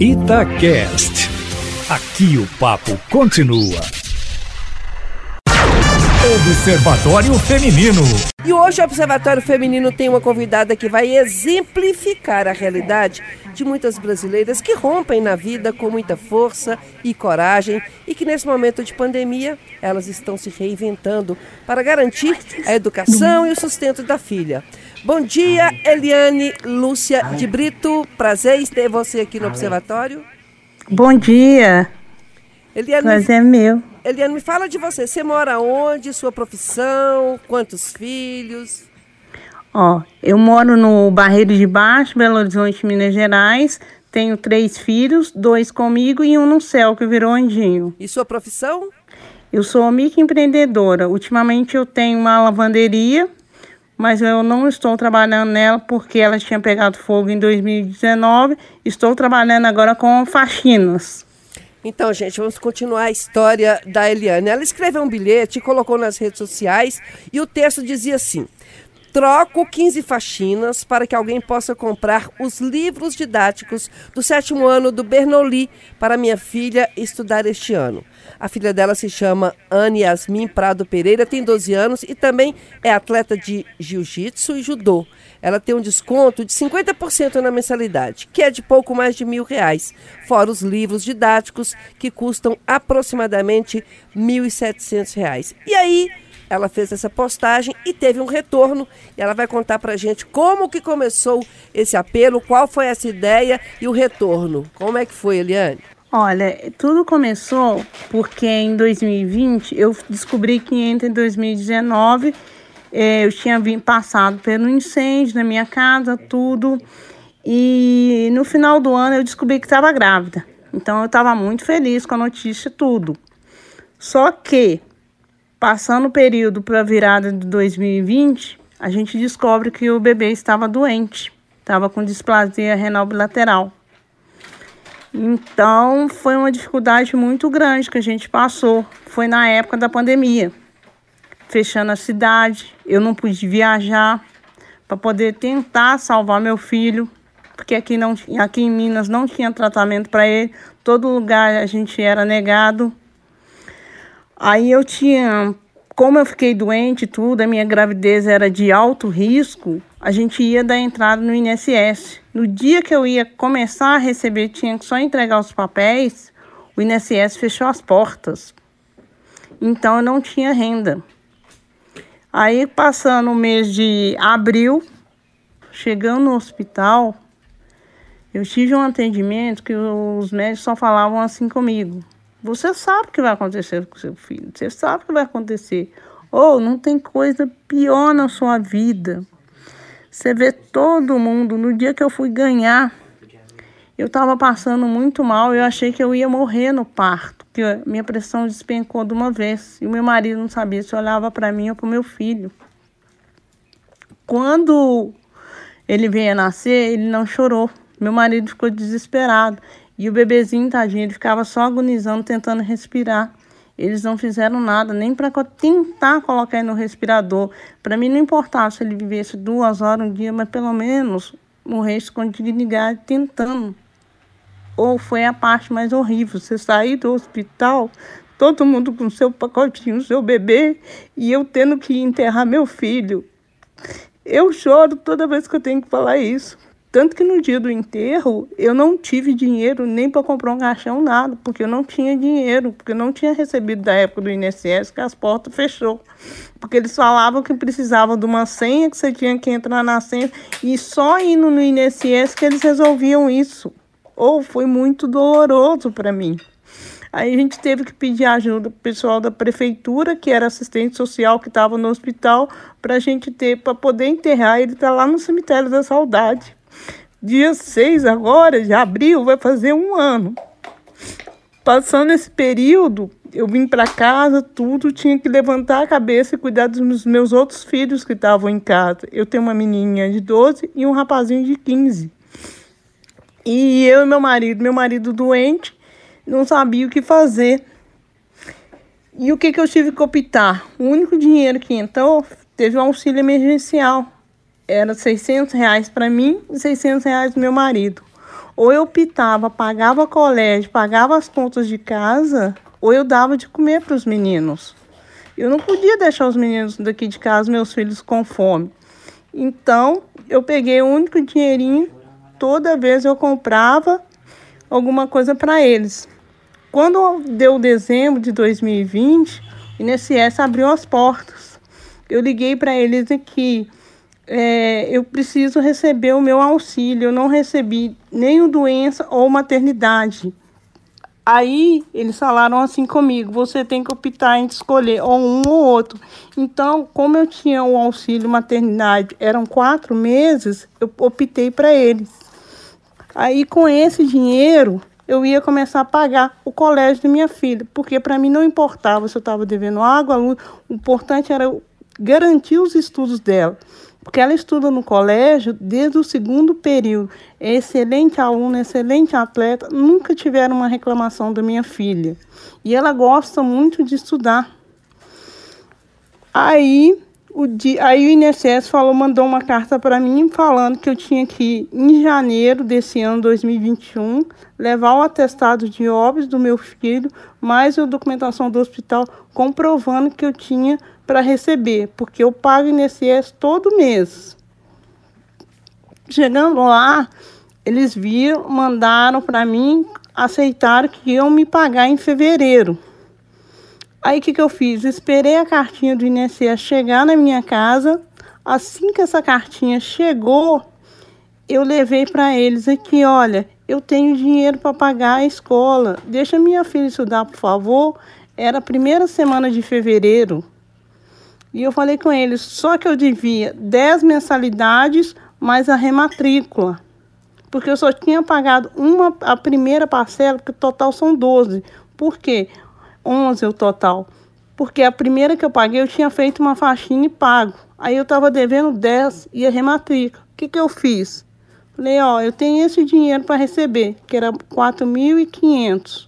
Itacast. Aqui o papo continua. Observatório Feminino. E hoje o Observatório Feminino tem uma convidada que vai exemplificar a realidade de muitas brasileiras que rompem na vida com muita força e coragem e que nesse momento de pandemia elas estão se reinventando para garantir a educação e o sustento da filha. Bom dia, Eliane Lúcia de Brito. Prazer em ter você aqui no Observatório. Bom dia. Eliane, Prazer é meu. Eliane, me fala de você. Você mora onde? Sua profissão? Quantos filhos? Ó, eu moro no Barreiro de Baixo, Belo Horizonte, Minas Gerais. Tenho três filhos, dois comigo e um no céu, que virou anjinho. E sua profissão? Eu sou microempreendedora. Ultimamente eu tenho uma lavanderia, mas eu não estou trabalhando nela porque ela tinha pegado fogo em 2019. Estou trabalhando agora com faxinas. Então, gente, vamos continuar a história da Eliane. Ela escreveu um bilhete, colocou nas redes sociais e o texto dizia assim: Troco 15 faxinas para que alguém possa comprar os livros didáticos do sétimo ano do Bernoulli para minha filha estudar este ano. A filha dela se chama Anne Yasmin Prado Pereira, tem 12 anos e também é atleta de jiu-jitsu e judô. Ela tem um desconto de 50% na mensalidade, que é de pouco mais de mil reais, fora os livros didáticos que custam aproximadamente R$ 1.700. E aí, ela fez essa postagem e teve um retorno. E ela vai contar pra gente como que começou esse apelo, qual foi essa ideia e o retorno. Como é que foi, Eliane? Olha, tudo começou porque em 2020 eu descobri que entre 2019 eh, eu tinha passado pelo incêndio na minha casa, tudo. E no final do ano eu descobri que estava grávida. Então eu estava muito feliz com a notícia tudo. Só que Passando o período para a virada de 2020, a gente descobre que o bebê estava doente, estava com displasia renal bilateral. Então, foi uma dificuldade muito grande que a gente passou. Foi na época da pandemia, fechando a cidade, eu não pude viajar para poder tentar salvar meu filho, porque aqui, não, aqui em Minas não tinha tratamento para ele, todo lugar a gente era negado. Aí eu tinha, como eu fiquei doente e tudo, a minha gravidez era de alto risco, a gente ia dar entrada no INSS. No dia que eu ia começar a receber, tinha que só entregar os papéis, o INSS fechou as portas. Então eu não tinha renda. Aí passando o mês de abril, chegando no hospital, eu tive um atendimento que os médicos só falavam assim comigo. Você sabe o que vai acontecer com seu filho. Você sabe o que vai acontecer. Ou oh, não tem coisa pior na sua vida. Você vê todo mundo. No dia que eu fui ganhar, eu estava passando muito mal. Eu achei que eu ia morrer no parto. Que minha pressão despencou de uma vez. E o meu marido não sabia se olhava para mim ou para o meu filho. Quando ele veio a nascer, ele não chorou. Meu marido ficou desesperado. E o bebezinho, tadinho, ele ficava só agonizando, tentando respirar. Eles não fizeram nada, nem para tentar colocar ele no respirador. Para mim não importava se ele vivesse duas horas um dia, mas pelo menos morresse com dignidade tentando. Ou foi a parte mais horrível, você sair do hospital, todo mundo com seu pacotinho, seu bebê, e eu tendo que enterrar meu filho. Eu choro toda vez que eu tenho que falar isso. Tanto que no dia do enterro eu não tive dinheiro nem para comprar um caixão, nada, porque eu não tinha dinheiro, porque eu não tinha recebido da época do INSS que as portas fechou. Porque eles falavam que precisavam de uma senha, que você tinha que entrar na senha, e só indo no INSS que eles resolviam isso. Ou foi muito doloroso para mim. Aí a gente teve que pedir ajuda pro pessoal da prefeitura, que era assistente social que estava no hospital, para a gente ter, para poder enterrar. Ele está lá no cemitério da saudade. Dia 6 agora, de abril, vai fazer um ano. Passando esse período, eu vim para casa, tudo, tinha que levantar a cabeça e cuidar dos meus outros filhos que estavam em casa. Eu tenho uma menininha de 12 e um rapazinho de 15. E eu e meu marido, meu marido doente, não sabia o que fazer. E o que, que eu tive que optar? O único dinheiro que entrou teve um auxílio emergencial era 600 reais para mim e 600 reais do meu marido. ou eu pitava, pagava colégio, pagava as contas de casa, ou eu dava de comer para os meninos. Eu não podia deixar os meninos daqui de casa, meus filhos, com fome. Então, eu peguei o único dinheirinho, toda vez eu comprava alguma coisa para eles. Quando deu dezembro de 2020, o INSS abriu as portas. Eu liguei para eles aqui. É, eu preciso receber o meu auxílio. Eu não recebi nem o doença ou maternidade. Aí eles falaram assim comigo: você tem que optar em escolher ou um ou outro. Então, como eu tinha o auxílio maternidade, eram quatro meses, eu optei para eles. Aí com esse dinheiro eu ia começar a pagar o colégio de minha filha, porque para mim não importava se eu estava devendo água, luz, o importante era garantir os estudos dela porque ela estuda no colégio desde o segundo período. É excelente aluna, excelente atleta, nunca tiveram uma reclamação da minha filha. E ela gosta muito de estudar. Aí o, dia, aí o INSS falou, mandou uma carta para mim falando que eu tinha que, em janeiro desse ano 2021, levar o atestado de óbitos do meu filho, mais a documentação do hospital comprovando que eu tinha para receber, porque eu pago INSS todo mês. Chegando lá, eles viram, mandaram para mim, aceitaram que iam me pagar em fevereiro. Aí o que, que eu fiz? Esperei a cartinha do INSS chegar na minha casa. Assim que essa cartinha chegou, eu levei para eles aqui, olha, eu tenho dinheiro para pagar a escola. Deixa minha filha estudar, por favor. Era a primeira semana de fevereiro. E eu falei com eles, só que eu devia 10 mensalidades mais a rematrícula. Porque eu só tinha pagado uma a primeira parcela, porque o total são 12. Por quê? 11 o total. Porque a primeira que eu paguei eu tinha feito uma faxina e pago. Aí eu estava devendo 10 e a rematrícula. O que, que eu fiz? Falei, ó, eu tenho esse dinheiro para receber, que era 4.500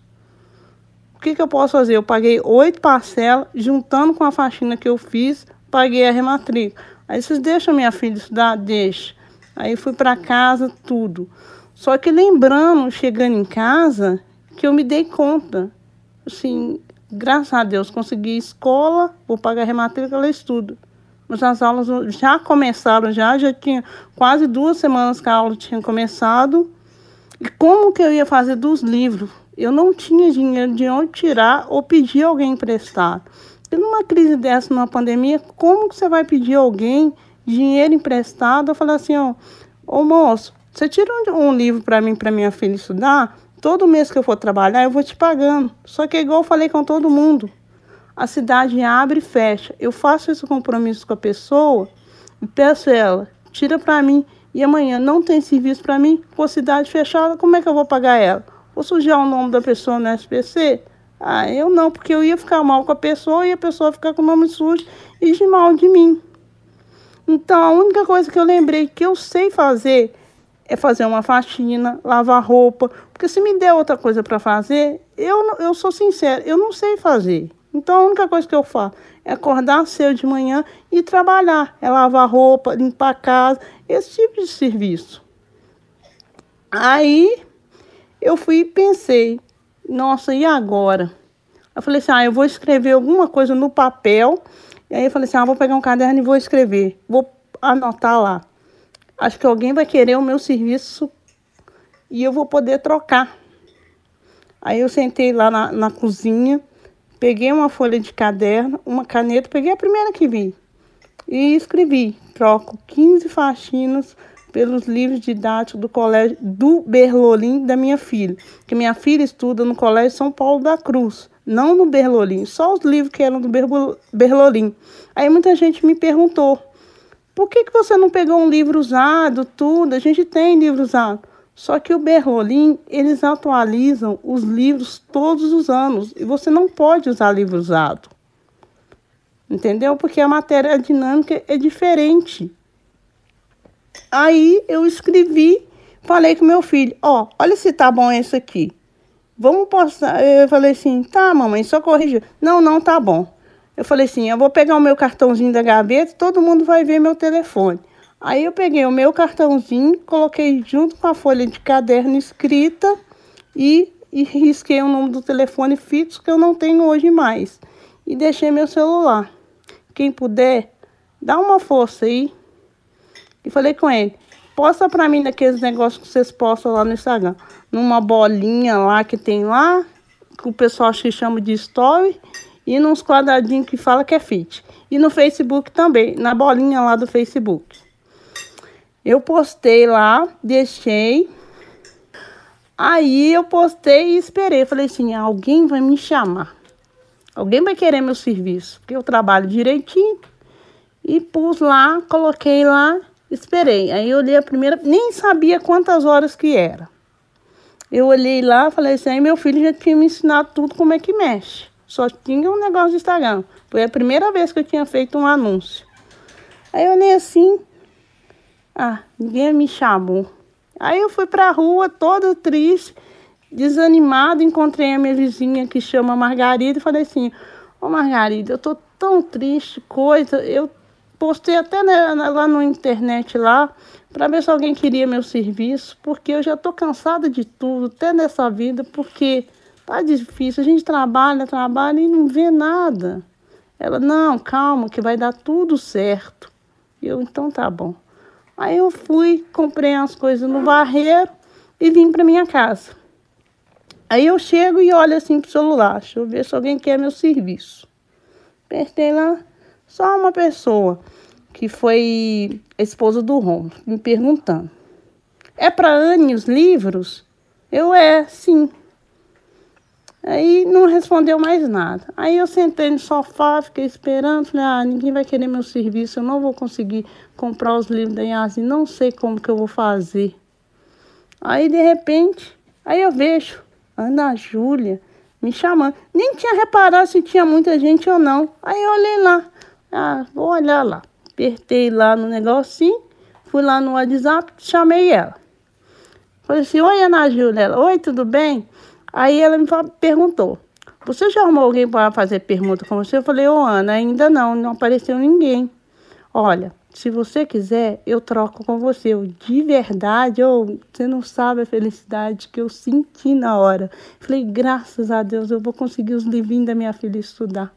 o que, que eu posso fazer? Eu paguei oito parcelas, juntando com a faxina que eu fiz, paguei a rematrícula. Aí vocês deixam minha filha estudar? Deixa. Aí fui para casa, tudo. Só que lembrando, chegando em casa, que eu me dei conta. Assim, graças a Deus, consegui escola, vou pagar a rematrícula, ela estuda. Mas as aulas já começaram, já, já tinha quase duas semanas que a aula tinha começado. E como que eu ia fazer dos livros? eu não tinha dinheiro de onde tirar ou pedir alguém emprestado. E numa crise dessa, numa pandemia, como que você vai pedir alguém dinheiro emprestado? Eu falei assim, ó, ô moço, você tira um, um livro para mim, para minha filha estudar, todo mês que eu for trabalhar, eu vou te pagando. Só que é igual eu falei com todo mundo. A cidade abre e fecha. Eu faço esse compromisso com a pessoa e peço ela, tira para mim. E amanhã não tem serviço para mim, com cidade fechada, como é que eu vou pagar ela? Vou sujar o nome da pessoa no SPC? Ah, eu não, porque eu ia ficar mal com a pessoa e a pessoa ficar com o nome sujo e de mal de mim. Então, a única coisa que eu lembrei que eu sei fazer é fazer uma faxina, lavar roupa, porque se me der outra coisa para fazer, eu, eu sou sincera, eu não sei fazer. Então, a única coisa que eu faço é acordar cedo de manhã e trabalhar, é lavar roupa, limpar a casa, esse tipo de serviço. Aí, eu fui e pensei, nossa, e agora? Eu falei assim, ah, eu vou escrever alguma coisa no papel. E aí eu falei assim, ah, vou pegar um caderno e vou escrever. Vou anotar lá. Acho que alguém vai querer o meu serviço e eu vou poder trocar. Aí eu sentei lá na, na cozinha, peguei uma folha de caderno, uma caneta, peguei a primeira que vi e escrevi. Troco 15 faxinas pelos livros didáticos do colégio do Berlolim da minha filha, que minha filha estuda no colégio São Paulo da Cruz, não no Berlolim, só os livros que eram do Berlolim. Aí muita gente me perguntou, por que, que você não pegou um livro usado, tudo? A gente tem livro usado. Só que o Berlolim, eles atualizam os livros todos os anos e você não pode usar livro usado. Entendeu? Porque a matéria dinâmica é diferente. Aí eu escrevi, falei com meu filho, ó, oh, olha se tá bom esse aqui. Vamos postar. Eu falei assim, tá, mamãe, só corrigir. Não, não, tá bom. Eu falei assim, eu vou pegar o meu cartãozinho da gaveta, todo mundo vai ver meu telefone. Aí eu peguei o meu cartãozinho, coloquei junto com a folha de caderno escrita e, e risquei o nome do telefone fixo que eu não tenho hoje mais. E deixei meu celular. Quem puder, dá uma força aí. E falei com ele, posta pra mim daqueles negócios que vocês postam lá no Instagram. Numa bolinha lá que tem lá, que o pessoal acha que chama de story, e nos quadradinhos que fala que é fit. E no Facebook também, na bolinha lá do Facebook. Eu postei lá, deixei. Aí eu postei e esperei. Falei assim: alguém vai me chamar. Alguém vai querer meu serviço. Porque eu trabalho direitinho. E pus lá, coloquei lá, esperei. Aí eu olhei a primeira, nem sabia quantas horas que era. Eu olhei lá, falei assim: aí meu filho já tinha me ensinado tudo como é que mexe. Só tinha um negócio de Instagram. Foi a primeira vez que eu tinha feito um anúncio. Aí eu olhei assim, ah, ninguém me chamou. Aí eu fui para a rua toda triste, desanimada, encontrei a minha vizinha que chama Margarida e falei assim: Ô oh, Margarida, eu tô tão triste, coisa. Eu postei até lá na internet lá para ver se alguém queria meu serviço, porque eu já tô cansada de tudo, até nessa vida, porque tá difícil. A gente trabalha, trabalha e não vê nada. Ela, não, calma, que vai dar tudo certo. Eu, então tá bom. Aí eu fui, comprei as coisas no barreiro e vim para minha casa. Aí eu chego e olho assim pro celular, deixa eu ver se alguém quer meu serviço. Apertei lá, só uma pessoa, que foi a esposa do Rom, me perguntando. É para Anne os livros? Eu é, sim. Aí não respondeu mais nada. Aí eu sentei no sofá, fiquei esperando, falei, ah, ninguém vai querer meu serviço, eu não vou conseguir comprar os livros da Yasi, não sei como que eu vou fazer. Aí de repente, aí eu vejo Ana Júlia me chamando. Nem tinha reparado se tinha muita gente ou não. Aí eu olhei lá, ah, vou olhar lá. Apertei lá no negocinho, fui lá no WhatsApp, chamei ela. Falei assim, oi Ana Júlia. Ela, oi, tudo bem? Aí ela me perguntou: Você já arrumou alguém para fazer pergunta com você? Eu falei: Ô, oh, Ana, ainda não, não apareceu ninguém. Olha, se você quiser, eu troco com você. Eu, de verdade, oh, você não sabe a felicidade que eu senti na hora. Falei, graças a Deus, eu vou conseguir os livrinhos da minha filha estudar.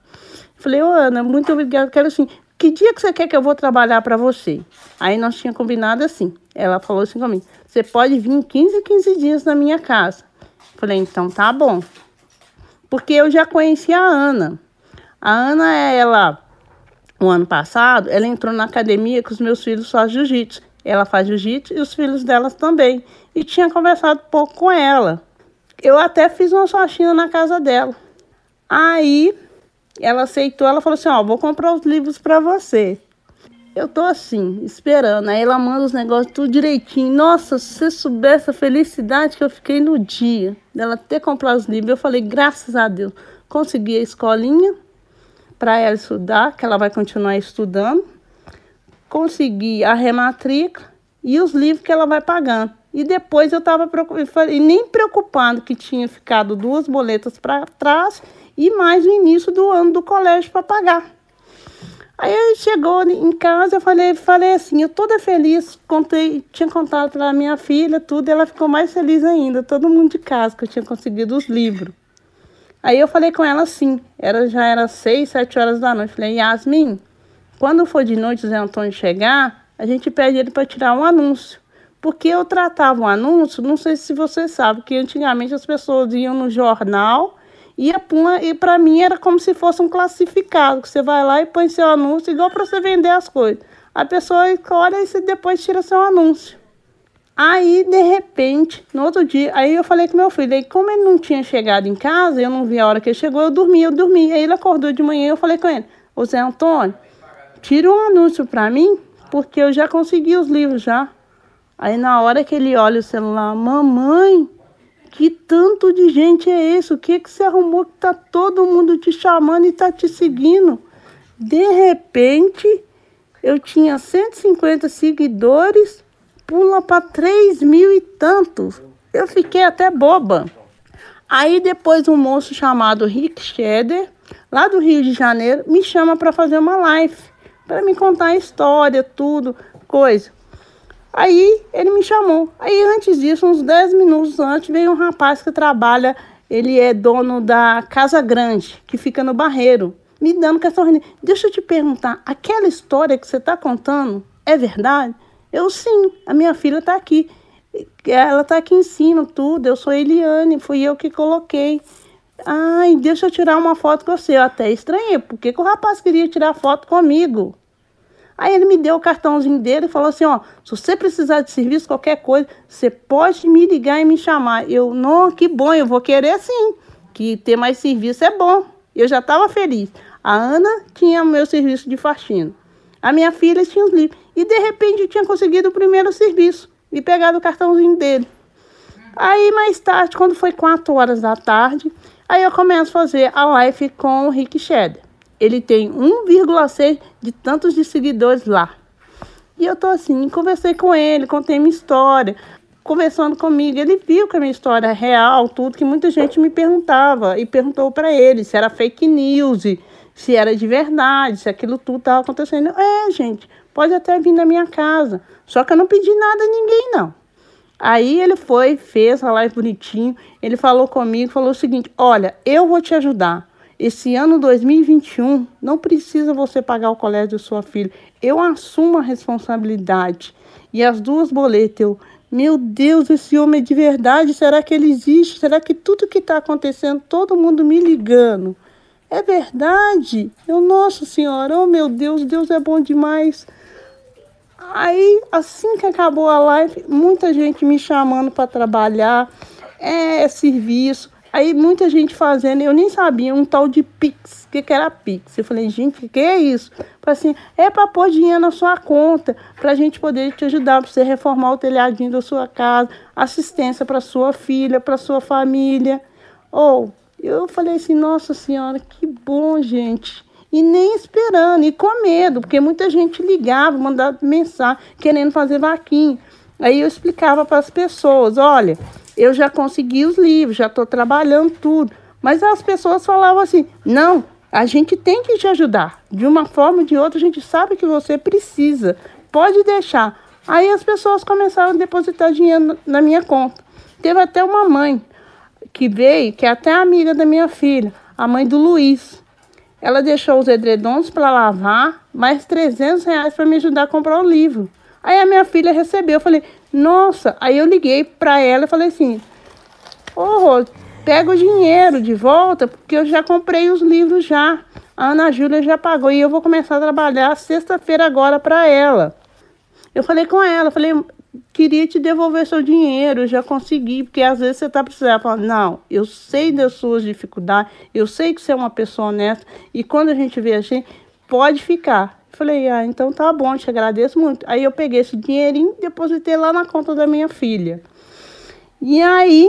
Falei, ô Ana, muito obrigada. Quero assim, que dia que você quer que eu vou trabalhar para você? Aí nós tínhamos combinado assim. Ela falou assim comigo: você pode vir 15, 15 dias na minha casa. Falei, então tá bom. Porque eu já conhecia a Ana. A Ana, ela, o ano passado, ela entrou na academia que os meus filhos fazem jiu-jitsu. Ela faz jiu-jitsu e os filhos delas também. E tinha conversado um pouco com ela. Eu até fiz uma faxina na casa dela. Aí ela aceitou, ela falou assim: Ó, vou comprar os livros para você. Eu tô assim, esperando. Aí ela manda os negócios tudo direitinho. Nossa, se você soubesse a felicidade que eu fiquei no dia dela ter comprado os livros, eu falei, graças a Deus, consegui a escolinha para ela estudar, que ela vai continuar estudando. Consegui a rematrícula e os livros que ela vai pagando. E depois eu estava nem preocupado que tinha ficado duas boletas para trás e mais o início do ano do colégio para pagar. Aí chegou em casa, eu falei, falei assim, eu toda feliz, contei, tinha contado para minha filha tudo, ela ficou mais feliz ainda, todo mundo de casa que eu tinha conseguido os livros. Aí eu falei com ela assim, era, já era seis, sete horas da noite, falei, Yasmin, quando for de noite o Zé Antônio chegar, a gente pede ele para tirar um anúncio. Porque eu tratava um anúncio, não sei se você sabe, que antigamente as pessoas iam no jornal ia e para mim era como se fosse um classificado, que você vai lá e põe seu anúncio, igual para você vender as coisas. A pessoa olha e depois tira seu anúncio. Aí, de repente, no outro dia, aí eu falei com meu filho, aí como ele não tinha chegado em casa, eu não vi a hora que ele chegou, eu dormi, eu dormi. Aí ele acordou de manhã, eu falei com ele, ô Zé Antônio, tira um anúncio para mim, porque eu já consegui os livros já. Aí na hora que ele olha o celular, mamãe, que tanto de gente é esse? O que que você arrumou que tá todo mundo te chamando e tá te seguindo? De repente, eu tinha 150 seguidores, pula para 3 mil e tantos. Eu fiquei até boba. Aí depois um moço chamado Rick Scheder, lá do Rio de Janeiro, me chama para fazer uma live, para me contar a história, tudo, coisa. Aí ele me chamou. Aí antes disso, uns 10 minutos antes, veio um rapaz que trabalha, ele é dono da Casa Grande, que fica no Barreiro, me dando questão. Deixa eu te perguntar, aquela história que você está contando é verdade? Eu sim, a minha filha está aqui. Ela está aqui em cima, tudo. Eu sou Eliane, fui eu que coloquei. Ai, deixa eu tirar uma foto com você. Eu até estranhei, por que, que o rapaz queria tirar foto comigo? Aí ele me deu o cartãozinho dele e falou assim: ó, se você precisar de serviço, qualquer coisa, você pode me ligar e me chamar. Eu, não, que bom, eu vou querer sim, que ter mais serviço é bom. Eu já estava feliz. A Ana tinha o meu serviço de faxina. A minha filha tinha os livros. E de repente eu tinha conseguido o primeiro serviço e pegado o cartãozinho dele. Aí mais tarde, quando foi 4 horas da tarde, aí eu começo a fazer a live com o Rick Cheddar ele tem 1,6 de tantos de seguidores lá. E eu tô assim, conversei com ele, contei minha história, conversando comigo. Ele viu que a minha história é real, tudo que muita gente me perguntava e perguntou para ele se era fake news, se era de verdade, se aquilo tudo estava acontecendo. É, gente, pode até vir na minha casa. Só que eu não pedi nada a ninguém, não. Aí ele foi, fez a live bonitinho. Ele falou comigo, falou o seguinte: Olha, eu vou te ajudar. Esse ano 2021 não precisa você pagar o colégio da sua filha. Eu assumo a responsabilidade. E as duas boletas, eu, meu Deus, esse homem é de verdade. Será que ele existe? Será que tudo que está acontecendo, todo mundo me ligando? É verdade? Eu, nossa senhora, oh meu Deus, Deus é bom demais. Aí, assim que acabou a live, muita gente me chamando para trabalhar, é serviço. Aí muita gente fazendo, eu nem sabia, um tal de Pix. O que, que era Pix? Eu falei, gente, o que é isso? Falei assim, é para pôr dinheiro na sua conta, para a gente poder te ajudar, para você reformar o telhadinho da sua casa, assistência para sua filha, para sua família. Ou eu falei assim, nossa senhora, que bom, gente. E nem esperando, e com medo, porque muita gente ligava, mandava mensagem, querendo fazer vaquinha. Aí eu explicava para as pessoas, olha, eu já consegui os livros, já estou trabalhando tudo. Mas as pessoas falavam assim: não, a gente tem que te ajudar. De uma forma ou de outra, a gente sabe que você precisa. Pode deixar. Aí as pessoas começaram a depositar dinheiro na minha conta. Teve até uma mãe que veio, que é até amiga da minha filha, a mãe do Luiz. Ela deixou os edredons para lavar, mais 300 reais para me ajudar a comprar o livro. Aí a minha filha recebeu. Eu falei, nossa, aí eu liguei para ela e falei assim: Ô, oh, pega o dinheiro de volta, porque eu já comprei os livros já. A Ana Júlia já pagou e eu vou começar a trabalhar sexta-feira agora para ela. Eu falei com ela, falei, queria te devolver seu dinheiro, já consegui, porque às vezes você está precisando. Fala, não, eu sei das suas dificuldades, eu sei que você é uma pessoa honesta, e quando a gente vê a gente, pode ficar. Falei, ah, então tá bom, te agradeço muito. Aí eu peguei esse dinheirinho e depositei lá na conta da minha filha. E aí,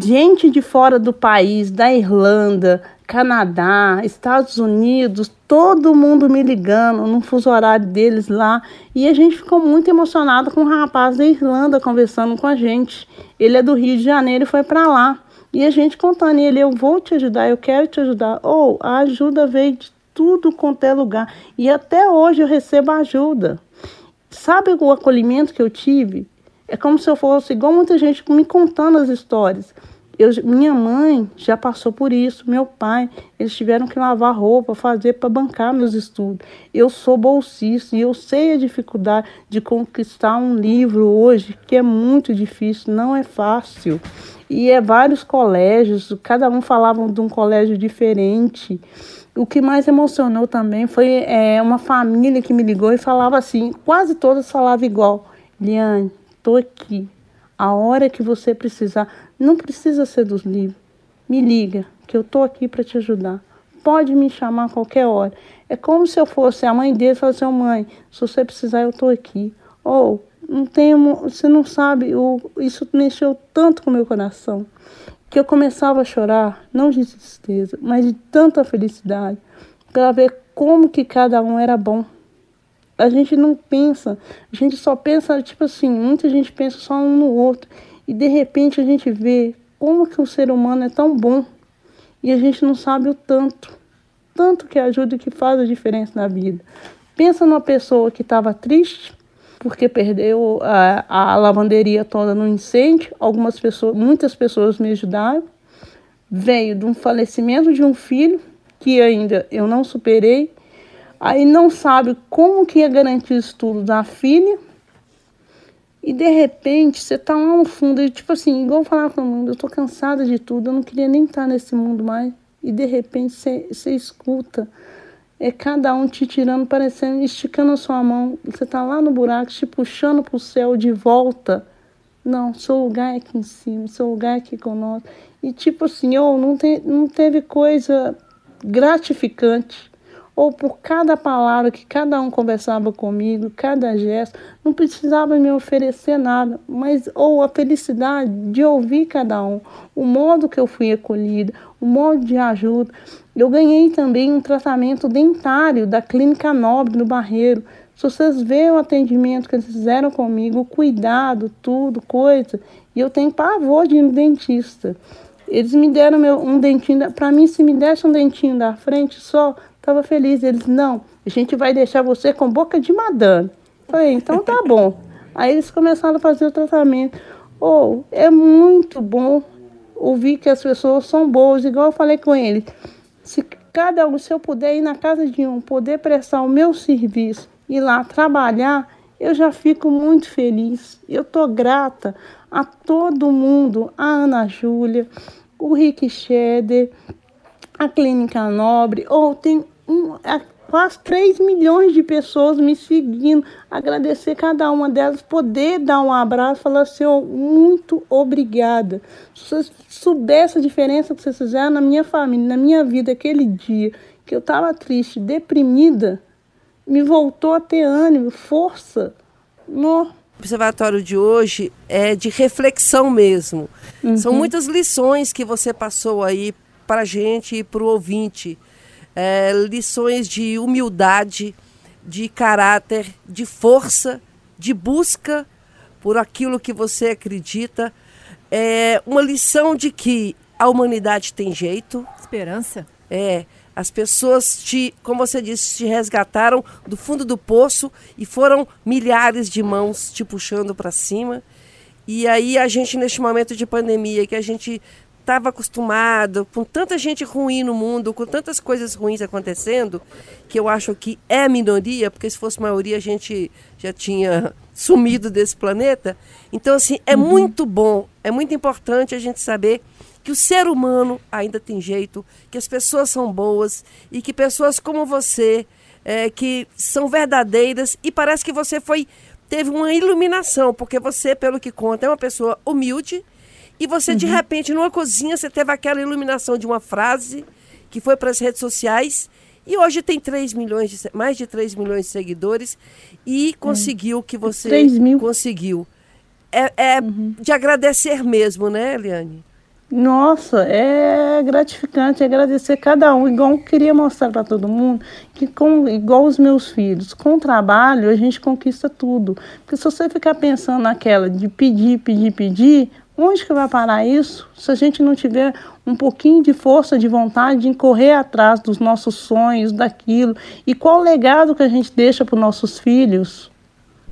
gente de fora do país, da Irlanda, Canadá, Estados Unidos, todo mundo me ligando no fuso horário deles lá. E a gente ficou muito emocionado com o um rapaz da Irlanda conversando com a gente. Ele é do Rio de Janeiro e foi para lá. E a gente contando, ele, eu vou te ajudar, eu quero te ajudar. Ou oh, a ajuda veio de tudo quanto é lugar. E até hoje eu recebo ajuda. Sabe o acolhimento que eu tive? É como se eu fosse igual muita gente me contando as histórias. Eu, minha mãe já passou por isso, meu pai, eles tiveram que lavar roupa, fazer para bancar meus estudos. Eu sou bolsista e eu sei a dificuldade de conquistar um livro hoje, que é muito difícil, não é fácil. E é vários colégios, cada um falava de um colégio diferente. O que mais emocionou também foi é, uma família que me ligou e falava assim, quase todas falavam igual. Liane, tô aqui. A hora que você precisar, não precisa ser dos livros. Me liga, que eu tô aqui para te ajudar. Pode me chamar a qualquer hora. É como se eu fosse a mãe dele e falasse, oh, mãe, se você precisar, eu tô aqui. Ou, não tenho, você não sabe, eu, isso mexeu tanto com o meu coração que eu começava a chorar, não de tristeza, mas de tanta felicidade, para ver como que cada um era bom. A gente não pensa, a gente só pensa, tipo assim, muita gente pensa só um no outro, e de repente a gente vê como que o ser humano é tão bom, e a gente não sabe o tanto, tanto que ajuda e que faz a diferença na vida. Pensa numa pessoa que estava triste, porque perdeu a, a lavanderia toda no incêndio. Algumas pessoas, muitas pessoas me ajudaram. Veio de um falecimento de um filho que ainda eu não superei. Aí não sabe como que ia garantir o estudo da filha. E de repente você tá lá no fundo, e, tipo assim, igual eu falava para o mundo, eu tô cansada de tudo, eu não queria nem estar nesse mundo mais. E de repente você, você escuta é cada um te tirando, parecendo, esticando a sua mão. Você tá lá no buraco, te puxando pro céu de volta. Não, seu lugar é aqui em cima, seu lugar é aqui conosco. E tipo assim, oh, não, te, não teve coisa gratificante. Ou por cada palavra que cada um conversava comigo, cada gesto, não precisava me oferecer nada, mas ou a felicidade de ouvir cada um, o modo que eu fui acolhida, o modo de ajuda. Eu ganhei também um tratamento dentário da Clínica Nobre no Barreiro. Se vocês verem o atendimento que eles fizeram comigo, o cuidado, tudo, coisa, e eu tenho pavor de ir no dentista. Eles me deram meu, um dentinho, para mim, se me desse um dentinho da frente só, tava feliz. Eles, não, a gente vai deixar você com boca de madame. Falei, então tá bom. Aí eles começaram a fazer o tratamento. Oh, é muito bom ouvir que as pessoas são boas, igual eu falei com ele. Se cada um, se eu puder ir na casa de um, poder prestar o meu serviço, ir lá trabalhar, eu já fico muito feliz. Eu tô grata a todo mundo, a Ana Júlia, o Rick Scheder, a Clínica Nobre, ou tem um, quase 3 milhões de pessoas me seguindo. Agradecer cada uma delas, poder dar um abraço, falar assim, oh, muito obrigada. Se vocês soubessem a diferença que vocês fizeram na minha família, na minha vida, aquele dia que eu estava triste, deprimida, me voltou a ter ânimo, força. No. O observatório de hoje é de reflexão mesmo. Uhum. São muitas lições que você passou aí para a gente e para o ouvinte é, lições de humildade, de caráter, de força, de busca por aquilo que você acredita. É uma lição de que a humanidade tem jeito. Esperança. É. As pessoas te, como você disse, te resgataram do fundo do poço e foram milhares de mãos te puxando para cima. E aí a gente neste momento de pandemia que a gente estava acostumado com tanta gente ruim no mundo, com tantas coisas ruins acontecendo, que eu acho que é minoria, porque se fosse maioria a gente já tinha sumido desse planeta. Então, assim, é uhum. muito bom, é muito importante a gente saber que o ser humano ainda tem jeito, que as pessoas são boas e que pessoas como você, é, que são verdadeiras e parece que você foi teve uma iluminação, porque você, pelo que conta, é uma pessoa humilde, e você, uhum. de repente, numa cozinha, você teve aquela iluminação de uma frase que foi para as redes sociais e hoje tem 3 milhões de, mais de 3 milhões de seguidores e conseguiu o que você 3 mil. conseguiu. É, é uhum. de agradecer mesmo, né, Eliane? Nossa, é gratificante agradecer cada um. Igual eu queria mostrar para todo mundo que, com, igual os meus filhos, com o trabalho a gente conquista tudo. Porque se você ficar pensando naquela de pedir, pedir, pedir, Onde que vai parar isso se a gente não tiver um pouquinho de força de vontade de correr atrás dos nossos sonhos, daquilo? E qual o legado que a gente deixa para os nossos filhos?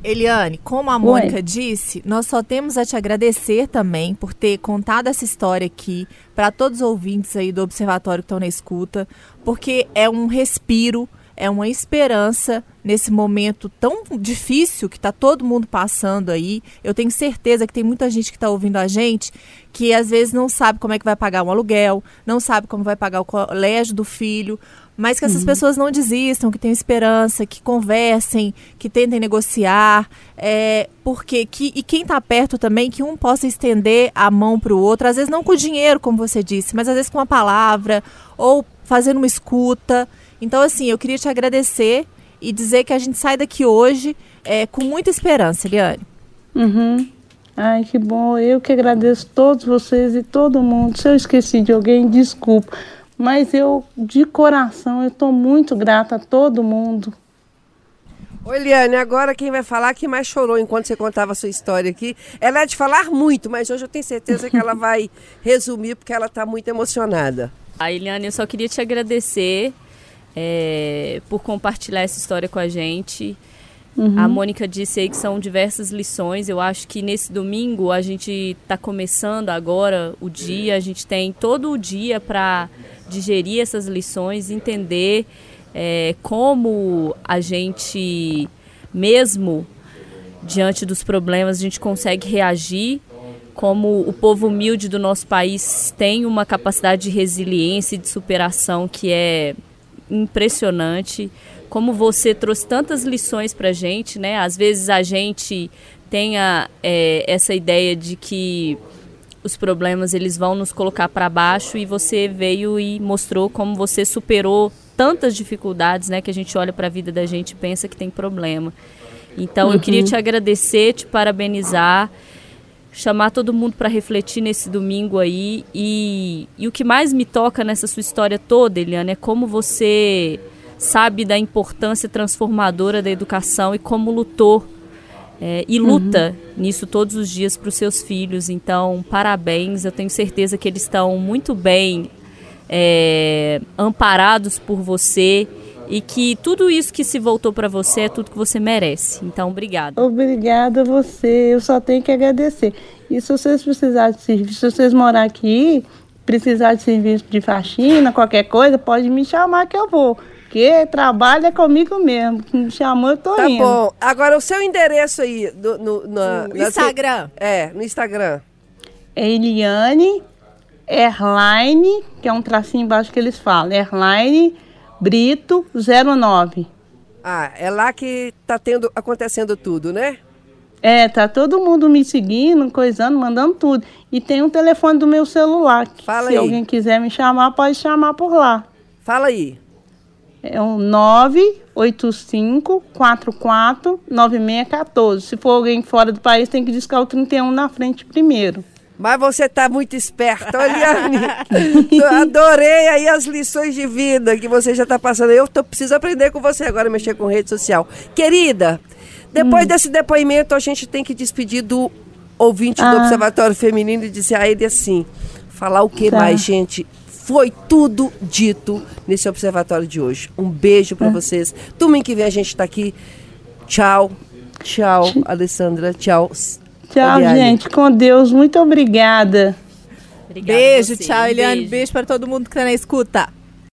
Eliane, como a Mônica Oi. disse, nós só temos a te agradecer também por ter contado essa história aqui para todos os ouvintes aí do Observatório que estão na escuta, porque é um respiro é uma esperança nesse momento tão difícil que está todo mundo passando aí. Eu tenho certeza que tem muita gente que está ouvindo a gente que às vezes não sabe como é que vai pagar um aluguel, não sabe como vai pagar o colégio do filho, mas que essas uhum. pessoas não desistam, que tenham esperança, que conversem, que tentem negociar, é, porque que, e quem está perto também, que um possa estender a mão para o outro, às vezes não com dinheiro, como você disse, mas às vezes com uma palavra ou fazendo uma escuta. Então, assim, eu queria te agradecer e dizer que a gente sai daqui hoje é, com muita esperança, Eliane. Uhum. Ai, que bom. Eu que agradeço todos vocês e todo mundo. Se eu esqueci de alguém, desculpa. Mas eu, de coração, eu estou muito grata a todo mundo. Ô, Eliane, agora quem vai falar que mais chorou enquanto você contava a sua história aqui. Ela é de falar muito, mas hoje eu tenho certeza que ela vai resumir porque ela está muito emocionada. A Eliane, eu só queria te agradecer é, por compartilhar essa história com a gente. Uhum. A Mônica disse aí que são diversas lições. Eu acho que nesse domingo a gente está começando agora o dia, a gente tem todo o dia para digerir essas lições, entender é, como a gente, mesmo diante dos problemas, a gente consegue reagir, como o povo humilde do nosso país tem uma capacidade de resiliência e de superação que é impressionante. Como você trouxe tantas lições para a gente, né? Às vezes a gente tem a, é, essa ideia de que os problemas eles vão nos colocar para baixo e você veio e mostrou como você superou tantas dificuldades, né? Que a gente olha para a vida da gente e pensa que tem problema. Então uhum. eu queria te agradecer, te parabenizar, chamar todo mundo para refletir nesse domingo aí e, e o que mais me toca nessa sua história toda, Eliana, é como você sabe da importância transformadora da educação e como lutou é, e luta uhum. nisso todos os dias para os seus filhos. Então, parabéns. Eu tenho certeza que eles estão muito bem é, amparados por você e que tudo isso que se voltou para você é tudo que você merece. Então, obrigada. Obrigada a você. Eu só tenho que agradecer. E se vocês precisarem de serviço, se vocês morar aqui, precisar de serviço de faxina, qualquer coisa, pode me chamar que eu vou. Porque trabalha comigo mesmo. Me chamou, eu tô tá indo. Tá bom. Agora, o seu endereço aí do, no, no, no Instagram. É, no Instagram. É Eliane Airline, que é um tracinho embaixo que eles falam. Airline Brito 09. Ah, é lá que tá tendo, acontecendo tudo, né? É, tá todo mundo me seguindo, coisando, mandando tudo. E tem um telefone do meu celular. Fala se aí. alguém quiser me chamar, pode chamar por lá. Fala aí. É o 985-44-9614. Se for alguém fora do país, tem que discar o 31 na frente primeiro. Mas você está muito esperta, Oliane. Adorei aí as lições de vida que você já está passando. Eu tô, preciso aprender com você agora, mexer com rede social. Querida, depois hum. desse depoimento, a gente tem que despedir do ouvinte ah. do Observatório Feminino e dizer a ele assim: falar o que tá. mais, gente? Foi tudo dito nesse observatório de hoje. Um beijo para é. vocês. Domingo que vem a gente está aqui. Tchau. Tchau, Alessandra. Tchau. Tchau, Eliane. gente. Com Deus. Muito obrigada. Obrigada beijo, tchau, Eliane. Beijo, beijo para todo mundo que está na escuta.